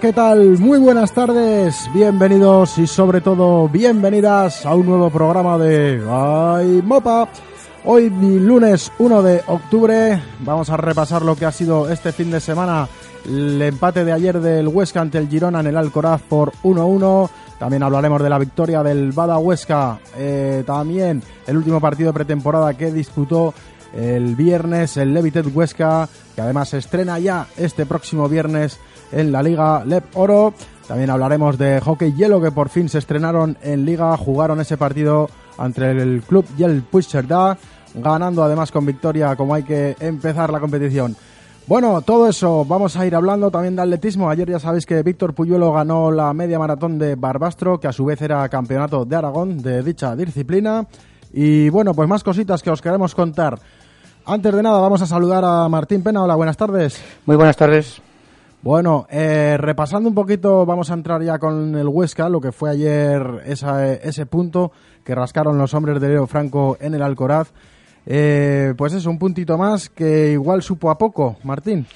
¿Qué tal? Muy buenas tardes, bienvenidos y sobre todo bienvenidas a un nuevo programa de Ay Mopa. Hoy lunes 1 de octubre vamos a repasar lo que ha sido este fin de semana, el empate de ayer del Huesca ante el Girona en el Alcoraz por 1-1. También hablaremos de la victoria del Bada Huesca, eh, también el último partido de pretemporada que disputó el viernes el Levitet Huesca, que además se estrena ya este próximo viernes en la Liga Lep Oro. También hablaremos de hockey hielo que por fin se estrenaron en Liga, jugaron ese partido ante el club Yel Puigcerdá, ganando además con victoria como hay que empezar la competición. Bueno, todo eso vamos a ir hablando también de atletismo. Ayer ya sabéis que Víctor Puyuelo ganó la media maratón de Barbastro, que a su vez era campeonato de Aragón de dicha disciplina. Y bueno, pues más cositas que os queremos contar. Antes de nada, vamos a saludar a Martín Pena. Hola, buenas tardes. Muy buenas tardes. Bueno, eh, repasando un poquito, vamos a entrar ya con el Huesca, lo que fue ayer esa, ese punto que rascaron los hombres de Leo Franco en el Alcoraz. Eh, pues es un puntito más que igual supo a poco, Martín.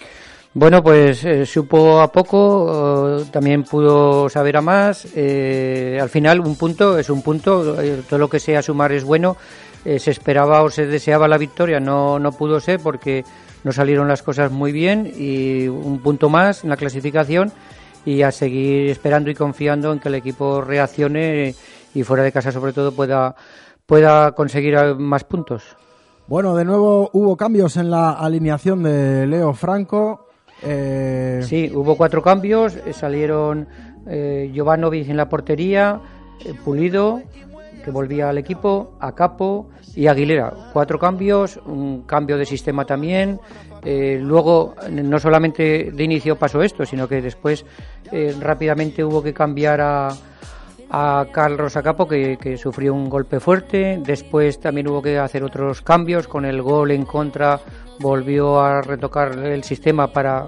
Bueno, pues eh, supo a poco, también pudo saber a más. al final, un punto es un punto, todo lo que sea sumar es bueno. se esperaba o se deseaba la victoria, no, no pudo ser porque no salieron las cosas muy bien y un punto más en la clasificación y a seguir esperando y confiando en que el equipo reaccione y fuera de casa sobre todo pueda, pueda conseguir más puntos. Bueno, de nuevo hubo cambios en la alineación de Leo Franco. Eh... Sí, hubo cuatro cambios. Salieron eh, Jovanovic en la portería, eh, Pulido, que volvía al equipo, a Capo y Aguilera. Cuatro cambios, un cambio de sistema también. Eh, luego, no solamente de inicio pasó esto, sino que después eh, rápidamente hubo que cambiar a, a Carlos Acapo, que, que sufrió un golpe fuerte. Después también hubo que hacer otros cambios con el gol en contra volvió a retocar el sistema para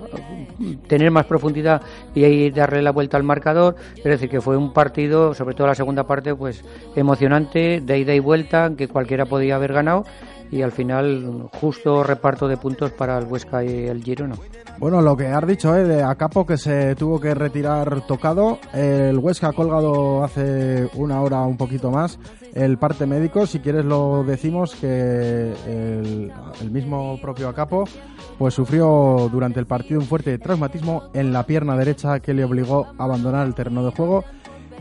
tener más profundidad y ahí darle la vuelta al marcador. Es decir, que fue un partido, sobre todo la segunda parte, pues emocionante, de ida y vuelta, que cualquiera podía haber ganado y al final justo reparto de puntos para el Huesca y el Girona. Bueno, lo que has dicho, ¿eh? de Acapo que se tuvo que retirar tocado. El Huesca ha colgado hace una hora un poquito más el parte médico. Si quieres lo decimos que el, mismo propio Acapo pues sufrió durante el partido un fuerte traumatismo en la pierna derecha que le obligó a abandonar el terreno de juego.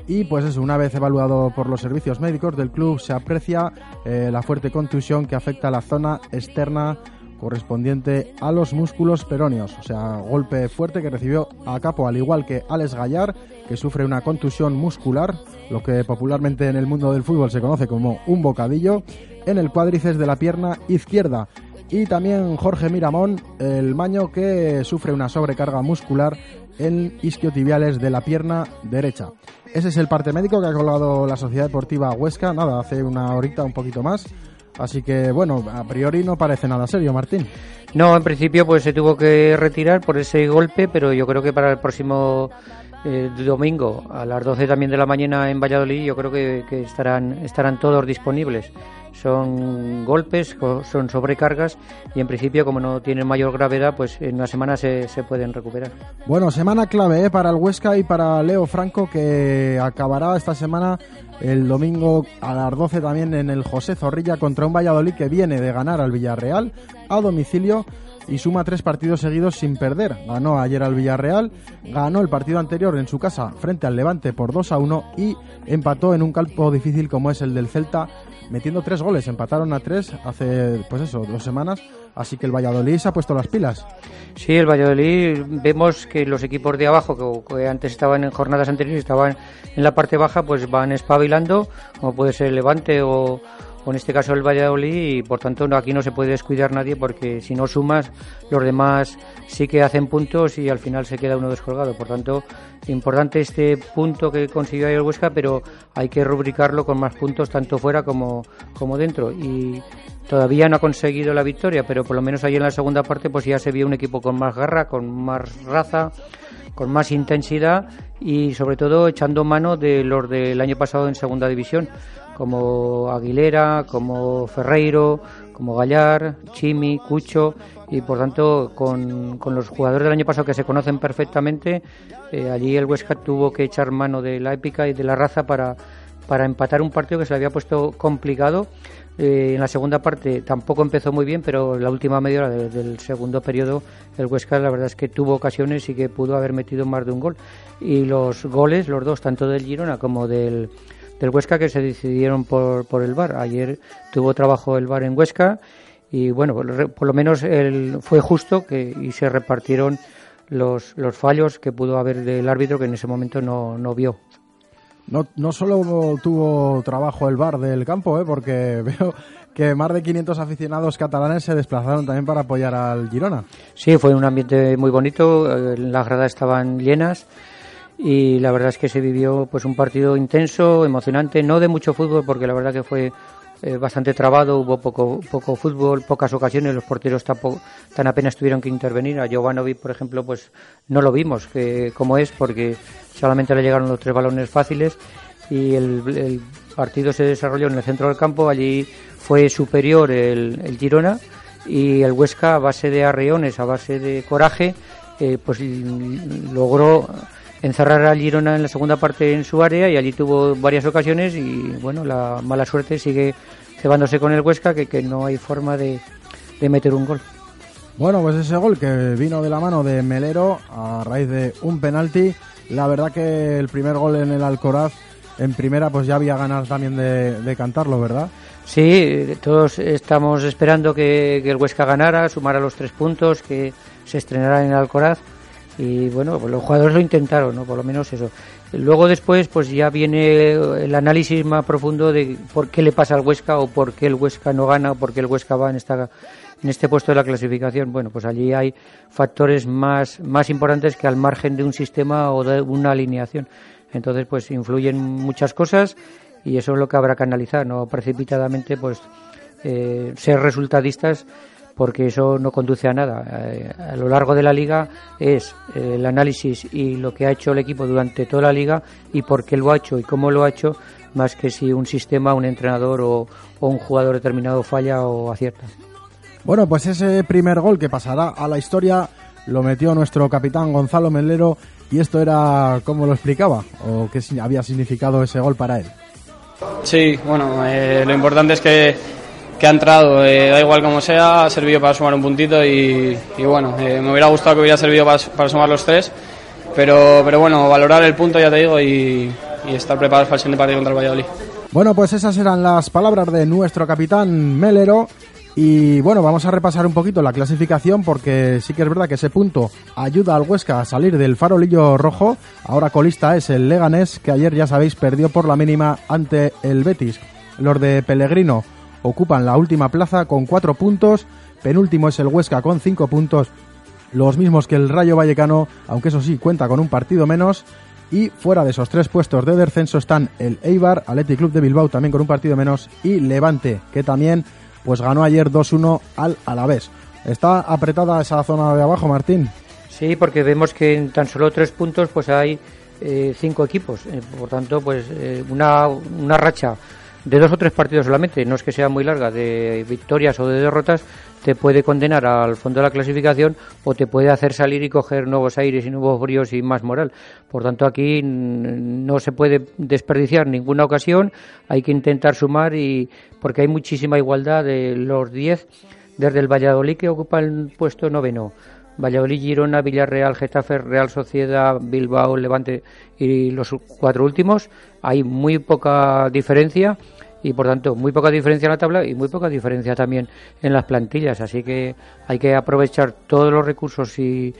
Y pues eso, una vez evaluado por los servicios médicos del club, se aprecia eh, la fuerte contusión que afecta a la zona externa correspondiente a los músculos peróneos, o sea, golpe fuerte que recibió a capo, al igual que Alex Gallar, que sufre una contusión muscular, lo que popularmente en el mundo del fútbol se conoce como un bocadillo, en el cuádriceps de la pierna izquierda. Y también Jorge Miramón, el maño que sufre una sobrecarga muscular en isquiotibiales de la pierna derecha. Ese es el parte médico que ha colgado la Sociedad Deportiva Huesca, nada, hace una horita, un poquito más. Así que, bueno, a priori no parece nada serio, Martín. No, en principio pues se tuvo que retirar por ese golpe, pero yo creo que para el próximo eh, domingo a las 12 también de la mañana en Valladolid yo creo que, que estarán, estarán todos disponibles son golpes, son sobrecargas y en principio como no tienen mayor gravedad, pues en una semana se, se pueden recuperar. Bueno, semana clave ¿eh? para el Huesca y para Leo Franco que acabará esta semana el domingo a las 12 también en el José Zorrilla contra un Valladolid que viene de ganar al Villarreal a domicilio y suma tres partidos seguidos sin perder. Ganó ayer al Villarreal, ganó el partido anterior en su casa frente al Levante por 2 a 1 y empató en un campo difícil como es el del Celta metiendo tres goles. Empataron a tres hace, pues eso, dos semanas. Así que el Valladolid se ha puesto las pilas. Sí, el Valladolid vemos que los equipos de abajo, que, antes estaban en jornadas anteriores, estaban en la parte baja, pues van espabilando, como puede ser el Levante o, en este caso el Valladolid, y por tanto aquí no se puede descuidar nadie porque si no sumas, los demás sí que hacen puntos y al final se queda uno descolgado. Por tanto, importante este punto que consiguió el Huesca, pero hay que rubricarlo con más puntos tanto fuera como, como dentro. Y Todavía no ha conseguido la victoria, pero por lo menos ahí en la segunda parte pues ya se vio un equipo con más garra, con más raza, con más intensidad y sobre todo echando mano de los del año pasado en segunda división, como Aguilera, como Ferreiro, como Gallar, Chimi, Cucho y por tanto con, los jugadores del año pasado que se conocen perfectamente, eh, allí el Huesca tuvo que echar mano de la épica y de la raza para, para empatar un partido que se le había puesto complicado eh, en la segunda parte tampoco empezó muy bien, pero la última media hora del segundo periodo el Huesca la verdad es que tuvo ocasiones y que pudo haber metido más de un gol. Y los goles, los dos, tanto del Girona como del, del Huesca, que se decidieron por, por el VAR. Ayer tuvo trabajo el VAR en Huesca y bueno, por, lo menos el, fue justo que, y se repartieron los, los fallos que pudo haber del árbitro que en ese momento no, no vio. No, no solo tuvo trabajo el bar del campo, ¿eh? porque veo que más de 500 aficionados catalanes se desplazaron también para apoyar al Girona. Sí, fue un ambiente muy bonito, eh, las gradas estaban llenas y la verdad es que se vivió pues un partido intenso, emocionante, no de mucho fútbol porque la verdad que fue eh, bastante trabado, hubo poco, poco fútbol, pocas ocasiones, los porteros tampoco, tan apenas tuvieron que intervenir. A Jovanovic, por ejemplo, pues no lo vimos que, como es, porque solamente le llegaron los tres balones fáciles y el, partido se desarrolló en el centro del campo, allí fue superior el, el Girona y el Huesca a base de arreones, a base de coraje, eh, pues logró encerrar al Girona en la segunda parte en su área y allí tuvo varias ocasiones y bueno, la mala suerte sigue cebándose con el Huesca que, que no hay forma de, de meter un gol. Bueno, pues ese gol que vino de la mano de Melero a raíz de un penalti, la verdad que el primer gol en el Alcoraz en primera pues ya había ganas también de, de cantarlo, ¿verdad? Sí, todos estamos esperando que, que, el Huesca ganara, sumara los tres puntos, que se estrenara en el Alcoraz y bueno, pues los jugadores lo intentaron, ¿no? Por lo menos eso. Luego después, pues ya viene el análisis más profundo de por qué le pasa al Huesca o por qué el Huesca no gana o por qué el Huesca va en esta en este puesto de la clasificación. Bueno, pues allí hay factores más más importantes que al margen de un sistema o de una alineación. Entonces, pues influyen muchas cosas y eso es lo que habrá que analizar, no precipitadamente, pues eh, ser resultadistas porque eso no conduce a nada. Eh, a lo largo de la liga es eh, el análisis y lo que ha hecho el equipo durante toda la liga y por qué lo ha hecho y cómo lo ha hecho, más que si un sistema, un entrenador o, un jugador determinado falla o acierta. Bueno, pues ese primer gol que pasará a la historia lo metió nuestro capitán Gonzalo Melero y esto era cómo lo explicaba o qué había significado ese gol para él. Sí, bueno, eh, lo importante es que que ha entrado, eh, da igual como sea, ha servido para sumar un puntito y, bueno, eh, me hubiera gustado que hubiera servido para, sumar los tres, pero, pero bueno, valorar el punto ya te digo y, estar preparados para el siguiente partido contra el Valladolid. Bueno, pues esas eran las palabras de nuestro capitán Melero. Y bueno, vamos a repasar un poquito la clasificación porque sí que es verdad que ese punto ayuda al Huesca a salir del farolillo rojo. Ahora colista es el Leganés que ayer ya sabéis perdió por la mínima ante el Betis. Los de Pellegrino ocupan la última plaza con cuatro puntos. Penúltimo es el Huesca con cinco puntos, los mismos que el Rayo Vallecano, aunque eso sí cuenta con un partido menos. Y fuera de esos tres puestos de descenso están el Eibar, Athletic Club de Bilbao también con un partido menos y Levante, que también pues ganó ayer 2-1 al Alavés. ¿Está apretada esa zona de abajo, Martín? Sí, porque vemos que en tan solo tres puntos pues hay eh, cinco equipos. Eh, por tanto, pues eh, una, una racha de dos o tres partidos solamente, no es que sea muy larga, de victorias o de derrotas, te puede condenar al fondo de la clasificación o te puede hacer salir y coger nuevos aires y nuevos bríos y más moral. Por tanto, aquí no se puede desperdiciar ninguna ocasión, hay que intentar sumar y porque hay muchísima igualdad de los 10 desde el Valladolid que ocupa el puesto noveno. Valladolid, Girona, Villarreal, Getafe, Real Sociedad, Bilbao, Levante y los cuatro últimos. Hay muy poca diferencia y por tanto muy poca diferencia en la tabla y muy poca diferencia también en las plantillas. Así que hay que aprovechar todos los recursos y,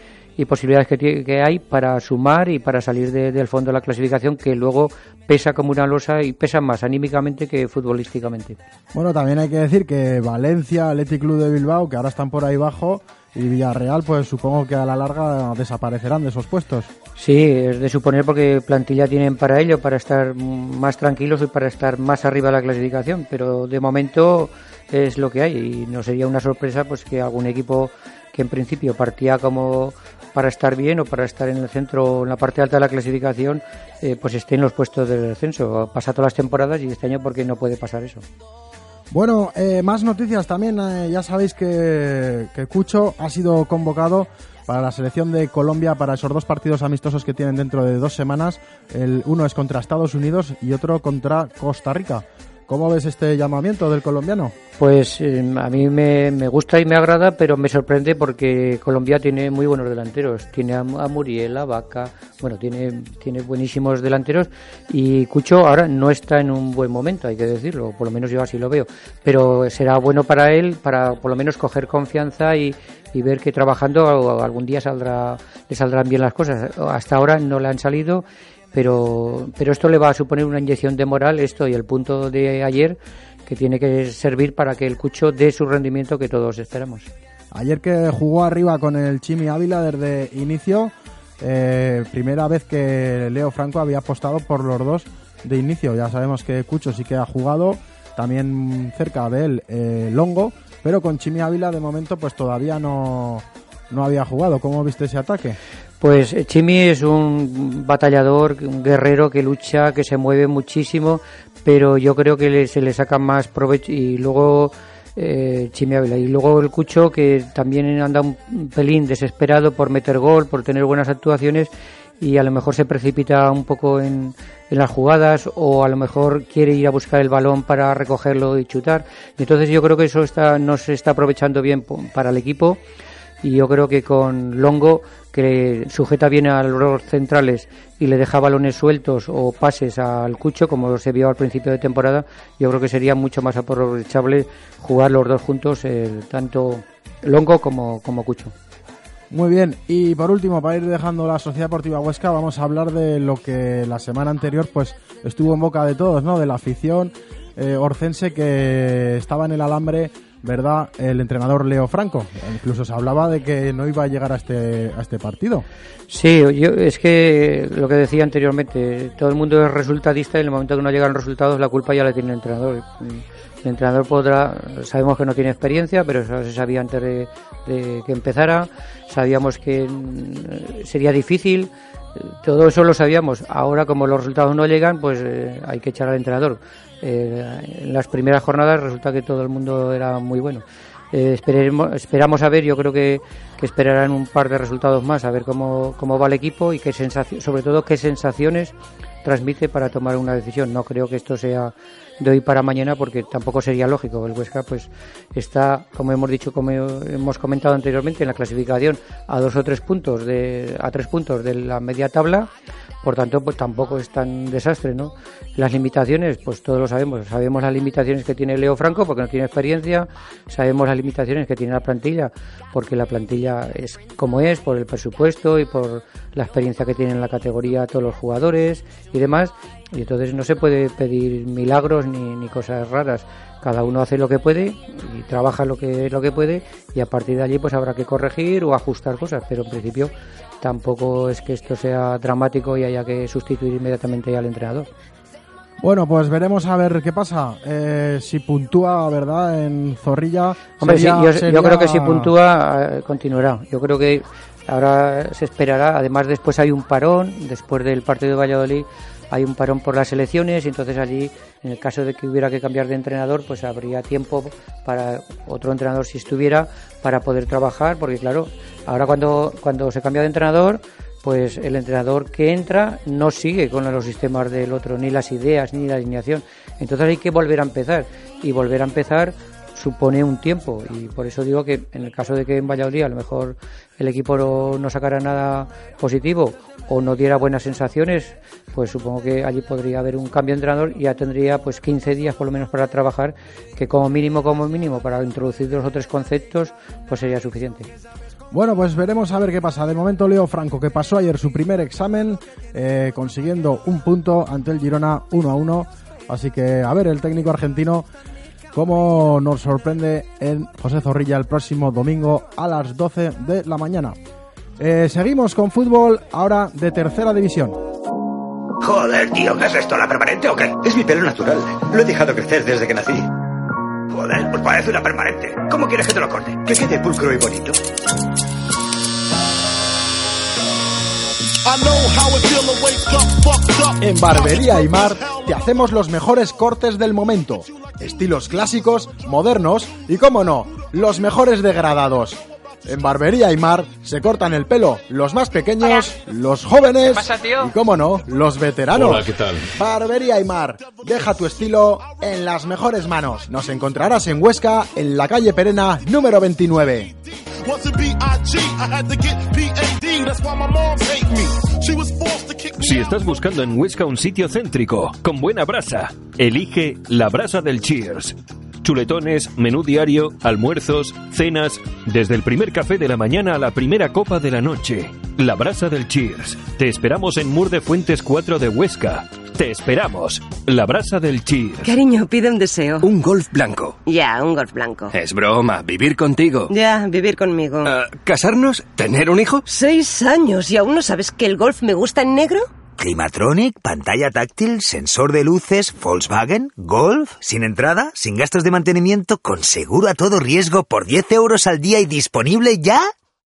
posibilidades que, que, hay para sumar y para salir del fondo de la clasificación que luego pesa como una losa y pesa más anímicamente que futbolísticamente. Bueno, también hay que decir que Valencia, Athletic Club de Bilbao, que ahora están por ahí abajo, y Villarreal, pues supongo que a la larga desaparecerán de esos puestos. Sí, es de suponer porque plantilla tienen para ello, para estar más tranquilos y para estar más arriba de la clasificación, pero de momento es lo que hay y no sería una sorpresa pues que algún equipo que en principio partía como para estar bien o para estar en el centro, en la parte alta de la clasificación, eh, pues esté en los puestos del descenso. Pasa todas las temporadas y este año porque no puede pasar eso. Bueno, eh, más noticias también. Eh, ya sabéis que, que Cucho ha sido convocado para la selección de Colombia para esos dos partidos amistosos que tienen dentro de dos semanas. El uno es contra Estados Unidos y otro contra Costa Rica. ¿Cómo ves este llamamiento del colombiano? Pues eh, a mí me, gusta y me agrada, pero me sorprende porque Colombia tiene muy buenos delanteros. Tiene a, Muriel, a Vaca, bueno, tiene, tiene buenísimos delanteros y Cucho ahora no está en un buen momento, hay que decirlo, por lo menos yo así lo veo. Pero será bueno para él, para por lo menos coger confianza y, y ver que trabajando algún día saldrá, le saldrán bien las cosas. Hasta ahora no le han salido pero, pero esto le va a suponer una inyección de moral, esto y el punto de ayer, que tiene que servir para que el Cucho dé su rendimiento que todos esperamos. Ayer que jugó arriba con el Chimi Ávila desde inicio, eh, primera vez que Leo Franco había apostado por los dos de inicio. Ya sabemos que Cucho sí que ha jugado, también cerca de él eh, Longo, pero con Chimi Ávila de momento pues todavía no, no había jugado. ¿Cómo viste ese ataque? Pues eh, Chimi es un batallador, un guerrero que lucha, que se mueve muchísimo, pero yo creo que se le saca más provecho y luego eh, Chimi Ávila y luego el Cucho que también anda un pelín desesperado por meter gol, por tener buenas actuaciones y a lo mejor se precipita un poco en, en las jugadas o a lo mejor quiere ir a buscar el balón para recogerlo y chutar. Entonces yo creo que eso está, no se está aprovechando bien para el equipo y yo creo que con Longo que sujeta bien a los centrales y le deja balones sueltos o pases al Cucho, como se vio al principio de temporada, yo creo que sería mucho más aprovechable jugar los dos juntos, tanto Longo como, como Cucho. Muy bien, y por último, para ir dejando la Sociedad Deportiva Huesca, vamos a hablar de lo que la semana anterior pues estuvo en boca de todos, ¿no? De la afición eh, orcense que estaba en el alambre ¿verdad? El entrenador Leo Franco. Incluso se hablaba de que no iba a llegar a este, a este partido. Sí, yo, es que lo que decía anteriormente, todo el mundo es resultadista y en el momento que no llegan resultados la culpa ya la tiene el entrenador. El entrenador podrá, sabemos que no tiene experiencia, pero eso se sabía antes de, que empezara, sabíamos que mm, sería difícil, todo eso lo sabíamos. Ahora, como los resultados no llegan, pues eh, hay que echar al entrenador. Eh, en las primeras jornadas resulta que todo el mundo era muy bueno. Eh, esperemos, esperamos a ver, yo creo que, que, esperarán un par de resultados más, a ver cómo, cómo va el equipo y qué sensación, sobre todo qué sensaciones transmite para tomar una decisión. No creo que esto sea de hoy para mañana porque tampoco sería lógico. El Huesca pues está, como hemos dicho, como hemos comentado anteriormente, en la clasificación a dos o tres puntos de, a tres puntos de la media tabla por tanto, pues tampoco es tan desastre, ¿no? Las limitaciones, pues todos lo sabemos. Sabemos las limitaciones que tiene Leo Franco porque no tiene experiencia. Sabemos las limitaciones que tiene la plantilla porque la plantilla es como es, por el presupuesto y por la experiencia que tienen en la categoría todos los jugadores y demás. Y entonces no se puede pedir milagros ni, ni cosas raras. Cada uno hace lo que puede y trabaja lo que, lo que puede y a partir de allí pues habrá que corregir o ajustar cosas. Pero en principio tampoco es que esto sea dramático y haya que sustituir inmediatamente al entrenador. Bueno, pues veremos a ver qué pasa. Eh, si puntúa, ¿verdad? En Zorrilla. Hombre, sí, yo, creo que si puntúa, eh, continuará. Yo creo que ahora se esperará. Además, después hay un parón, después del partido de Valladolid hay un parón por las elecciones y entonces allí, en el caso de que hubiera que cambiar de entrenador, pues habría tiempo para otro entrenador si estuviera para poder trabajar, porque claro, ahora cuando, cuando se cambia de entrenador, pues el entrenador que entra no sigue con los sistemas del otro, ni las ideas, ni la alineación. Entonces hay que volver a empezar y volver a empezar supone un tiempo y por eso digo que en el caso de que en Valladolid a lo mejor el equipo no, sacara nada positivo o no diera buenas sensaciones, pues supongo que allí podría haber un cambio de entrenador y ya tendría pues 15 días por lo menos para trabajar, que como mínimo, como mínimo, para introducir dos o tres conceptos, pues sería suficiente. Bueno, pues veremos a ver qué pasa. De momento Leo Franco, que pasó ayer su primer examen, eh, consiguiendo un punto ante el Girona 1 a 1. Así que a ver el técnico argentino cómo nos sorprende en José Zorrilla el próximo domingo a las 12 de la mañana. Eh, seguimos con fútbol ahora de tercera división. Joder, tío, ¿qué es esto? ¿La permanente o qué? Es mi pelo natural. Lo he dejado crecer desde que nací. Joder, pues parece una permanente. ¿Cómo quieres que te lo corte? Que quede pulcro y bonito. En Barbería Aymar te hacemos los mejores cortes del momento. Estilos clásicos, modernos y, como no, los mejores degradados. En Barbería Aymar se cortan el pelo los más pequeños, los jóvenes y, como no, los veteranos. Hola, ¿qué tal? Barbería Aymar, deja tu estilo en las mejores manos. Nos encontrarás en Huesca, en la calle Perena número 29. Si estás buscando en Huesca un sitio céntrico, con buena brasa, elige la brasa del Cheers. Chuletones, menú diario, almuerzos, cenas, desde el primer café de la mañana a la primera copa de la noche. La brasa del Cheers. Te esperamos en Mur de Fuentes 4 de Huesca. Te esperamos. La brasa del Cheers. Cariño, pide un deseo. Un golf blanco. Ya, un golf blanco. Es broma, vivir contigo. Ya, vivir conmigo. Ah, ¿Casarnos? ¿Tener un hijo? Seis años y aún no sabes que el golf me gusta en negro. Climatronic, pantalla táctil, sensor de luces, Volkswagen, Golf, sin entrada, sin gastos de mantenimiento, con seguro a todo riesgo por 10 euros al día y disponible ya.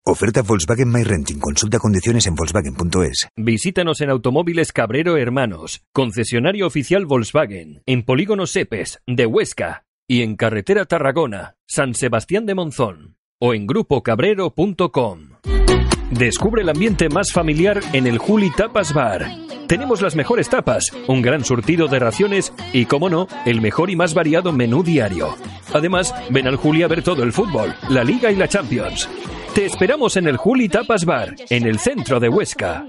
Oferta Volkswagen My Renting. Consulta condiciones en Volkswagen.es. Visítanos en Automóviles Cabrero Hermanos, concesionario oficial Volkswagen, en Polígono Sepes, de Huesca, y en Carretera Tarragona, San Sebastián de Monzón, o en grupocabrero.com. Descubre el ambiente más familiar en el Juli Tapas Bar. Tenemos las mejores tapas, un gran surtido de raciones y, como no, el mejor y más variado menú diario. Además, ven al Juli a ver todo el fútbol, la Liga y la Champions. Te esperamos en el Juli Tapas Bar, en el centro de Huesca.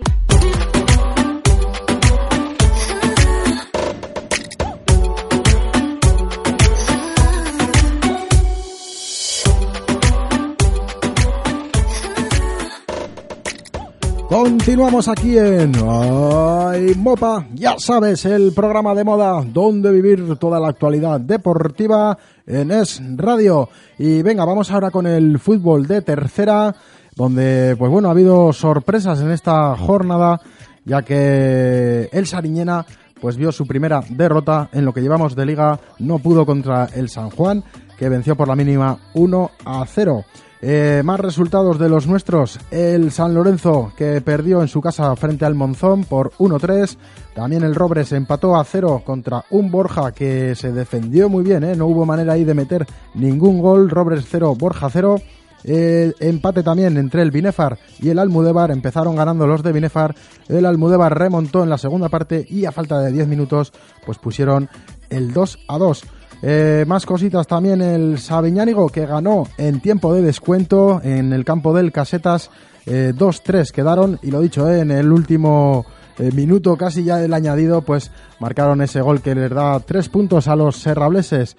Continuamos aquí en Ay, Mopa, ya sabes, el programa de moda donde vivir toda la actualidad deportiva en Es Radio. Y venga, vamos ahora con el fútbol de tercera, donde pues bueno, ha habido sorpresas en esta jornada, ya que el Sariñena pues vio su primera derrota en lo que llevamos de liga, no pudo contra el San Juan, que venció por la mínima 1 a 0. Eh, más resultados de los nuestros. El San Lorenzo que perdió en su casa frente al Monzón por 1-3. También el Robres empató a 0 contra un Borja que se defendió muy bien. ¿eh? No hubo manera ahí de meter ningún gol. Robres 0, Borja 0. empate también entre el Binefar y el Almudebar. Empezaron ganando los de Binefar. El Almudebar remontó en la segunda parte y a falta de 10 minutos pues pusieron el 2 a 2. Eh, más cositas también el Sabiñánigo que ganó en tiempo de descuento en el campo del Casetas. 2-3 eh, quedaron y lo dicho, eh, en el último minuto casi ya del añadido pues marcaron ese gol que les da tres puntos a los serrableses.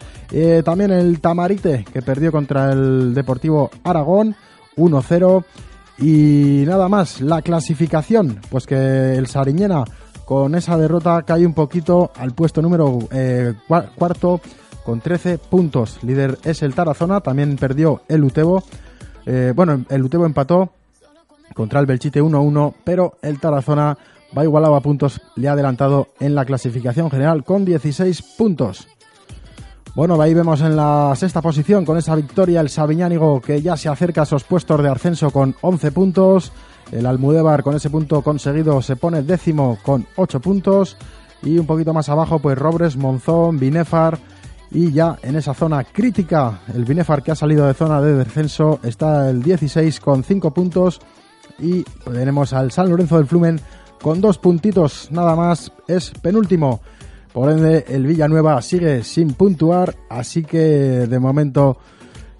también el Tamarite que perdió contra el Deportivo Aragón 1-0 y nada más. La clasificación pues que el Sariñena con esa derrota cae un poquito al puesto número cuarto con 13 puntos. Líder es el Tarazona, también perdió el Utebo. Eh, bueno, el Utebo empató contra el Belchite 1-1, pero el Tarazona va igualado a puntos, le ha adelantado en la clasificación general con 16 puntos. Bueno, ahí vemos en la sexta posición con esa victoria el Sabiñánigo que ya se acerca a esos puestos de ascenso con 11 puntos. El Almudévar con ese punto conseguido se pone décimo con 8 puntos. Y un poquito más abajo, pues Robres, Monzón, Binefar, y ya en esa zona crítica, el Binefar que ha salido de zona de descenso está el 16 con 5 puntos y tenemos al San Lorenzo del Flumen con dos puntitos nada más, es penúltimo. Por ende, el Villanueva sigue sin puntuar, así que de momento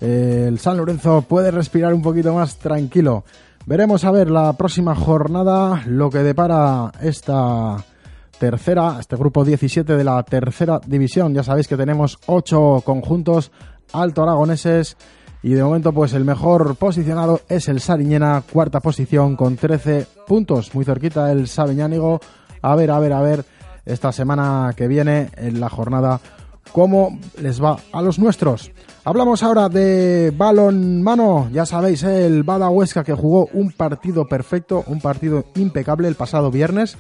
eh, el San Lorenzo puede respirar un poquito más tranquilo. Veremos a ver la próxima jornada lo que depara esta tercera, este grupo 17 de la tercera división. Ya sabéis que tenemos ocho conjuntos alto aragoneses y de momento pues el mejor posicionado es el Sariñena, cuarta posición con 13 puntos, muy cerquita el Sabeñánigo. A ver, a ver, a ver esta semana que viene en la jornada cómo les va a los nuestros. Hablamos ahora de balonmano, ya sabéis, ¿eh? el Bada Huesca que jugó un partido perfecto, un partido impecable el pasado viernes.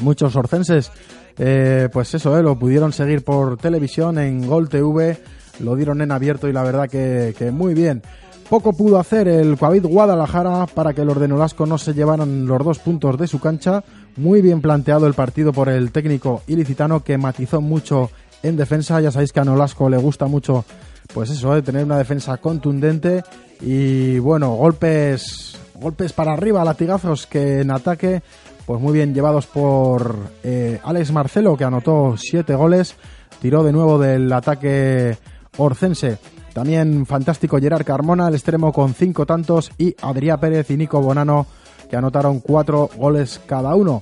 Muchos orcenses, eh, pues eso, ¿eh? lo pudieron seguir por televisión en Gol TV, lo dieron en abierto y la verdad que, muy bien. Poco pudo hacer el Coavit Guadalajara para que los de Nolasco no se llevaran los dos puntos de su cancha. Muy bien planteado el partido por el técnico ilicitano que matizó mucho en defensa. Ya sabéis que a Nolasco le gusta mucho, pues eso, de tener una defensa contundente y bueno, golpes, golpes para arriba, latigazos que en ataque, pues muy bien llevados por eh, Alex Marcelo que anotó siete goles, tiró de nuevo del ataque orcense. También fantástico Gerard Carmona, el extremo con cinco tantos, y Adrián Pérez y Nico Bonano, que anotaron cuatro goles cada uno.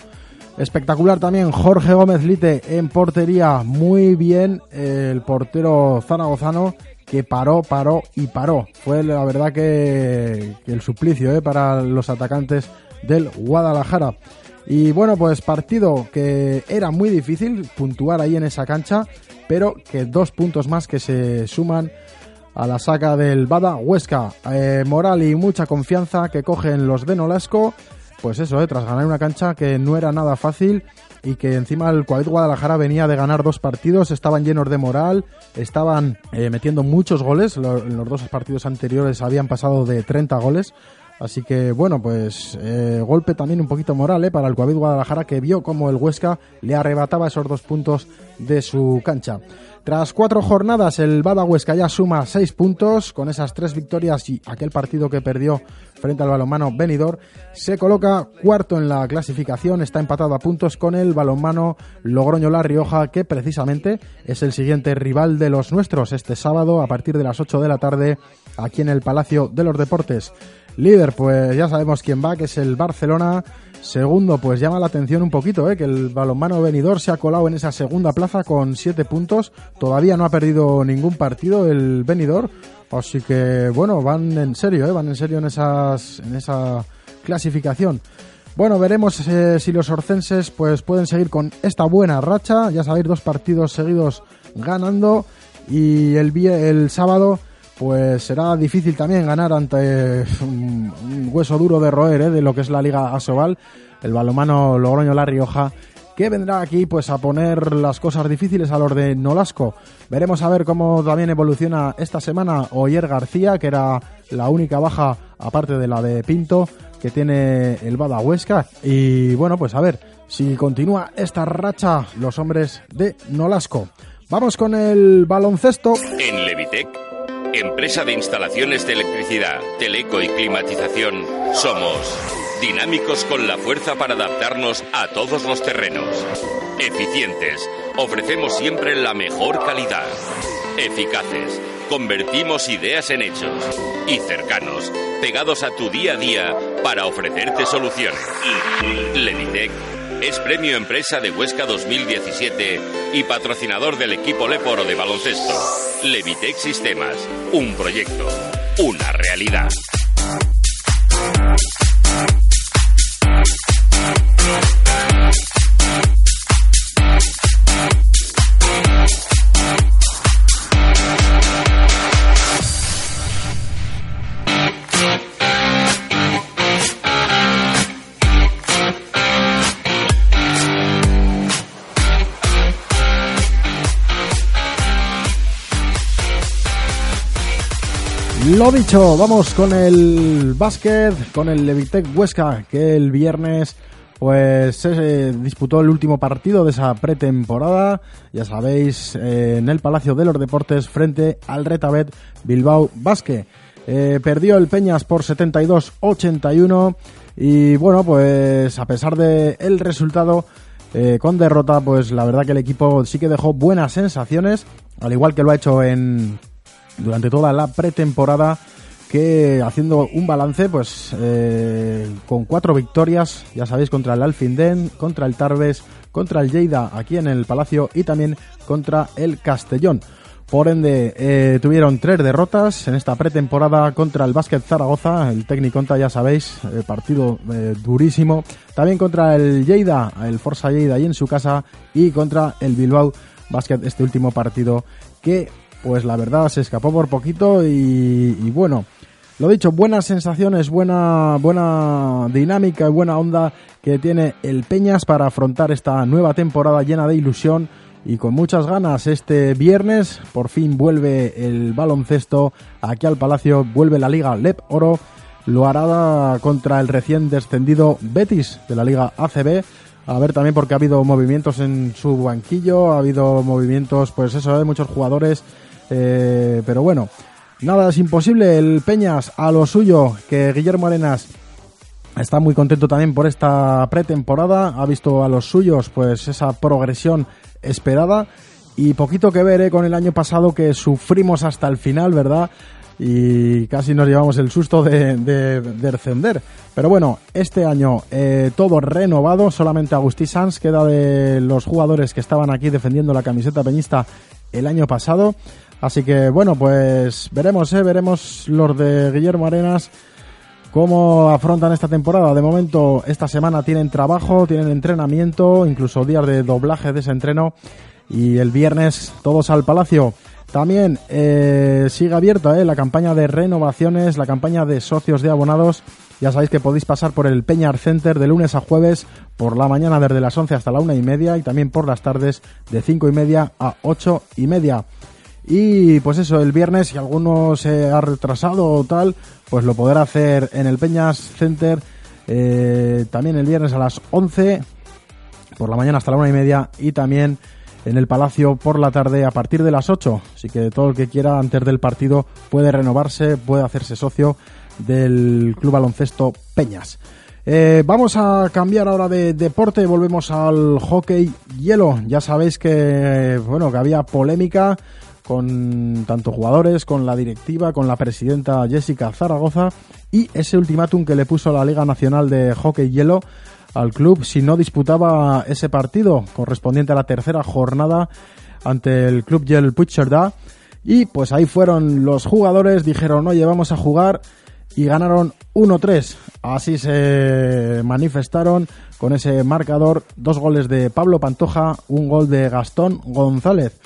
Espectacular también Jorge Gómez Lite en portería, muy bien el portero zaragozano que paró, paró y paró. Fue la verdad que, el suplicio eh, para los atacantes del Guadalajara. Y bueno, pues partido que era muy difícil puntuar ahí en esa cancha, pero que dos puntos más que se suman a la saca del Bada Huesca. Eh, moral y mucha confianza que cogen los de Nolasco. Pues eso, eh, tras ganar una cancha que no era nada fácil y que encima el Cuadrit Guadalajara venía de ganar dos partidos, estaban llenos de moral, estaban eh, metiendo muchos goles, en los dos partidos anteriores habían pasado de 30 goles, así que bueno, pues eh, golpe también un poquito moral para el Cuadrit Guadalajara que vio como el Huesca le arrebataba esos dos puntos de su cancha. Tras cuatro jornadas, el Bada Huesca ya suma seis puntos con esas tres victorias y aquel partido que perdió frente al balonmano Benidorm. Se coloca cuarto en la clasificación, está empatado a puntos con el balonmano Logroño La Rioja, que precisamente es el siguiente rival de los nuestros este sábado a partir de las 8 de la tarde aquí en el Palacio de los Deportes. Líder, pues ya sabemos quién va, que es el Barcelona Segundo, pues llama la atención un poquito, ¿eh? que el balonmano venidor se ha colado en esa segunda plaza con siete puntos. Todavía no ha perdido ningún partido el venidor. Así que, bueno, van en serio, ¿eh? van en serio en, esas, en esa clasificación. Bueno, veremos eh, si los orcenses pues, pueden seguir con esta buena racha. Ya sabéis, dos partidos seguidos ganando. Y el, el sábado pues será difícil también ganar ante un, hueso duro de roer ¿eh? de lo que es la Liga Asobal, el balomano Logroño La Rioja, que vendrá aquí pues a poner las cosas difíciles a los de Nolasco. Veremos a ver cómo también evoluciona esta semana Oyer García, que era la única baja aparte de la de Pinto que tiene el Bada Huesca y bueno, pues a ver si continúa esta racha los hombres de Nolasco. Vamos con el baloncesto. En Levitec Empresa de instalaciones de electricidad, teleco y climatización, somos dinámicos con la fuerza para adaptarnos a todos los terrenos. Eficientes, ofrecemos siempre la mejor calidad. Eficaces, convertimos ideas en hechos. Y cercanos, pegados a tu día a día para ofrecerte soluciones. Lenitec es Premio Empresa de Huesca 2017 y patrocinador del equipo Leporo de baloncesto. Levitec Sistemas, un proyecto, una realidad. Lo dicho, vamos con el básquet, con el Levitec Huesca, que el viernes pues se disputó el último partido de esa pretemporada, ya sabéis, eh, en el Palacio de los Deportes frente al Retabet Bilbao Basque. Eh, perdió el Peñas por 72-81 y bueno, pues a pesar de el resultado eh, con derrota, pues la verdad que el equipo sí que dejó buenas sensaciones, al igual que lo ha hecho en durante toda la pretemporada que haciendo un balance, pues eh, con cuatro victorias, ya sabéis, contra el Alfindén, contra el Tarbes, contra el Lleida aquí en el Palacio y también contra el Castellón. Por ende, eh, tuvieron tres derrotas en esta pretemporada contra el Básquet Zaragoza, el Tecniconta, ya sabéis, eh, partido durísimo. También contra el Lleida, el Forza Lleida ahí en su casa, y contra el Bilbao Basket, este último partido que, pues la verdad, se escapó por poquito y, y bueno. Lo dicho, buenas sensaciones, buena, buena dinámica y buena onda que tiene el Peñas para afrontar esta nueva temporada llena de ilusión y con muchas ganas este viernes por fin vuelve el baloncesto aquí al Palacio, vuelve la Liga LEP Oro, lo hará contra el recién descendido Betis de la Liga ACB. A ver también porque ha habido movimientos en su banquillo, ha habido movimientos, pues eso, de muchos jugadores, eh, pero bueno, nada es imposible. El Peñas a lo suyo, que Guillermo Arenas está muy contento también por esta pretemporada, ha visto a los suyos, pues esa progresión esperada y poquito que ver ¿eh? con el año pasado que sufrimos hasta el final, ¿verdad? Y casi nos llevamos el susto de, de, descender. Pero bueno, este año eh, todo renovado, solamente Agustí Sanz queda de los jugadores que estaban aquí defendiendo la camiseta peñista el año pasado. Así que bueno, pues veremos, ¿eh? veremos los de Guillermo Arenas cómo afrontan esta temporada. De momento, esta semana tienen trabajo, tienen entrenamiento, incluso días de doblaje de ese entreno. Y el viernes todos al Palacio. También eh, sigue abierta eh, la campaña de renovaciones, la campaña de socios de abonados. Ya sabéis que podéis pasar por el Peñar Center de lunes a jueves, por la mañana desde las 11 hasta la una y media y también por las tardes de 5 y media a 8 y media. Y pues eso, el viernes, si alguno se ha retrasado o tal, pues lo podrá hacer en el Peñas Center eh, también el viernes a las 11 por la mañana hasta la una y media y también en el Palacio por la tarde a partir de las 8. Así que todo el que quiera antes del partido puede renovarse, puede hacerse socio del Club Baloncesto Peñas. Eh, vamos a cambiar ahora de deporte, volvemos al hockey hielo. Ya sabéis que bueno que había polémica con tanto jugadores, con la directiva, con la presidenta Jessica Zaragoza y ese ultimátum que le puso la Liga Nacional de Hockey Hielo al club si no disputaba ese partido correspondiente a la tercera jornada ante el club Yel Puigcerdá y pues ahí fueron los jugadores, dijeron oye vamos a jugar y ganaron 1-3. Así se manifestaron con ese marcador, dos goles de Pablo Pantoja, un gol de Gastón González.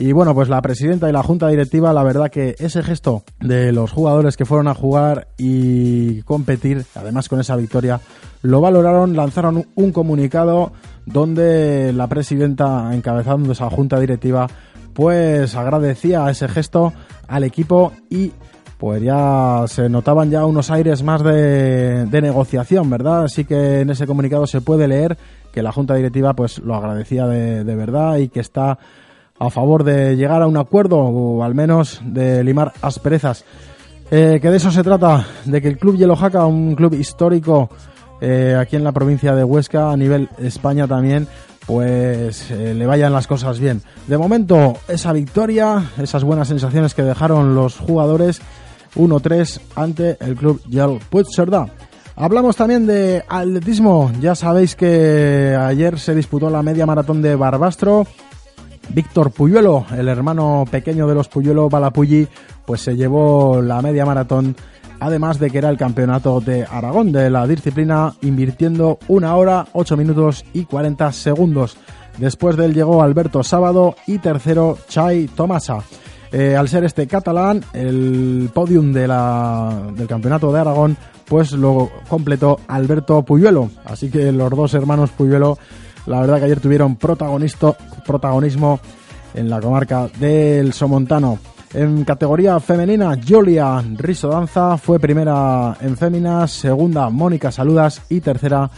Y bueno, pues la presidenta y la junta directiva, la verdad que ese gesto de los jugadores que fueron a jugar y competir, además con esa victoria, lo valoraron, lanzaron un comunicado donde la presidenta, encabezando esa junta directiva, pues agradecía ese gesto al equipo y pues ya se notaban ya unos aires más de, de, negociación, ¿verdad? Así que en ese comunicado se puede leer que la Junta Directiva pues lo agradecía de, de verdad y que está a favor de llegar a un acuerdo o al menos de limar asperezas. Eh, que de eso se trata, de que el Club Yellowjaca, un club histórico eh, aquí en la provincia de Huesca, a nivel España también, pues eh, le vayan las cosas bien. De momento, esa victoria, esas buenas sensaciones que dejaron los jugadores, 1-3 ante el club Yel Puigcerdá. Hablamos también de atletismo. Ya sabéis que ayer se disputó la media maratón de Barbastro. Víctor Puyuelo, el hermano pequeño de los Puyuelo Balapulli, pues se llevó la media maratón, además de que era el campeonato de Aragón de la disciplina, invirtiendo una hora, ocho minutos y 40 segundos. Después de él llegó Alberto Sábado y tercero Chai Tomasa. Eh, al ser este catalán, el podium de la, del campeonato de Aragón, pues lo completó Alberto Puyuelo. Así que los dos hermanos Puyuelo la verdad que ayer tuvieron protagonismo en la comarca del Somontano. En categoría femenina, Julia Riso Danza fue primera en féminas, segunda Mónica Saludas y tercera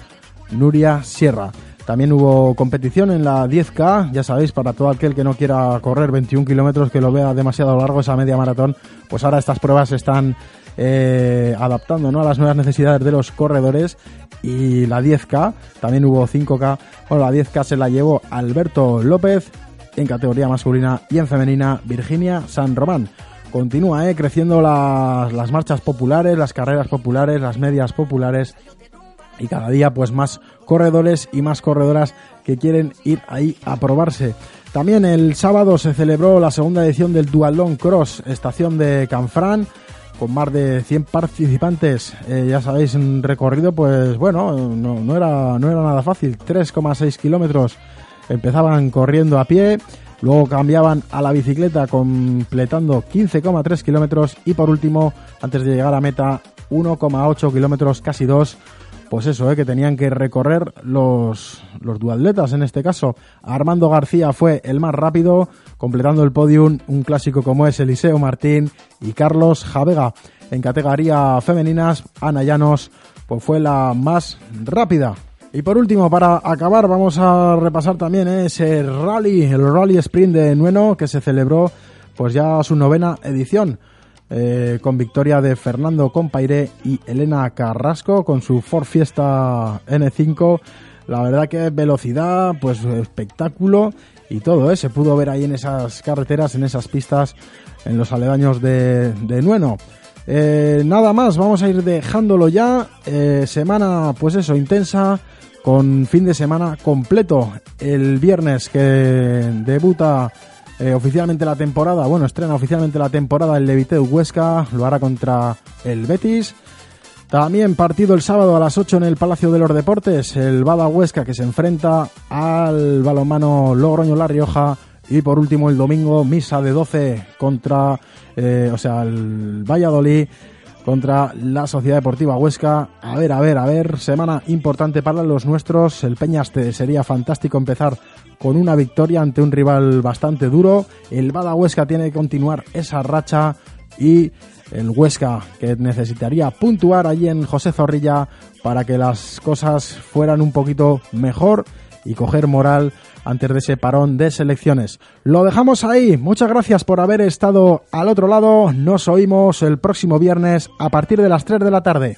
Nuria Sierra. También hubo competición en la 10K, ya sabéis, para todo aquel que no quiera correr 21 kilómetros, que lo vea demasiado largo esa media maratón, pues ahora estas pruebas están eh, adaptando ¿no? a las nuevas necesidades de los corredores y la 10K, también hubo 5K, bueno, la 10K se la llevó Alberto López en categoría masculina y en femenina Virginia San Román. Continúa eh, creciendo las, marchas populares, las carreras populares, las medias populares y cada día pues más corredores y más corredoras que quieren ir ahí a probarse. También el sábado se celebró la segunda edición del Dualón Cross, estación de Canfrán, con más de 100 participantes. Eh, ya sabéis, un recorrido, pues bueno, no, era, no era nada fácil, 3,6 kilómetros. Empezaban corriendo a pie, luego cambiaban a la bicicleta completando 15,3 kilómetros y por último, antes de llegar a meta, 1,8 kilómetros, casi 2 pues eso, ¿eh? que tenían que recorrer los, los duatletas en este caso. Armando García fue el más rápido, completando el podium, un clásico como es Eliseo Martín y Carlos Javega. En categoría femeninas, Ana Llanos pues fue la más rápida. Y por último, para acabar, vamos a repasar también ese rally, el Rally Sprint de Nueno, que se celebró pues ya su novena edición. Eh, con victoria de Fernando Compaire y Elena Carrasco con su Ford Fiesta N5. La verdad que velocidad, pues espectáculo y todo, ¿eh? se pudo ver ahí en esas carreteras, en esas pistas, en los aledaños de, Nueno. Eh, nada más, vamos a ir dejándolo ya. semana, pues eso, intensa, con fin de semana completo. El viernes que debuta eh, oficialmente la temporada, bueno, estrena oficialmente la temporada el Leviteu Huesca, lo hará contra el Betis. También partido el sábado a las 8 en el Palacio de los Deportes, el Bada Huesca que se enfrenta al balonmano Logroño La Rioja y por último el domingo misa de 12 contra, eh, o sea, el Valladolid contra la Sociedad Deportiva Huesca. A ver, a ver, a ver, semana importante para los nuestros. El Peñaste sería fantástico empezar con una victoria ante un rival bastante duro. El Bada Huesca tiene que continuar esa racha y el Huesca que necesitaría puntuar allí en José Zorrilla para que las cosas fueran un poquito mejor y coger moral antes de ese parón de selecciones. Lo dejamos ahí. Muchas gracias por haber estado al otro lado. Nos oímos el próximo viernes a partir de las 3 de la tarde.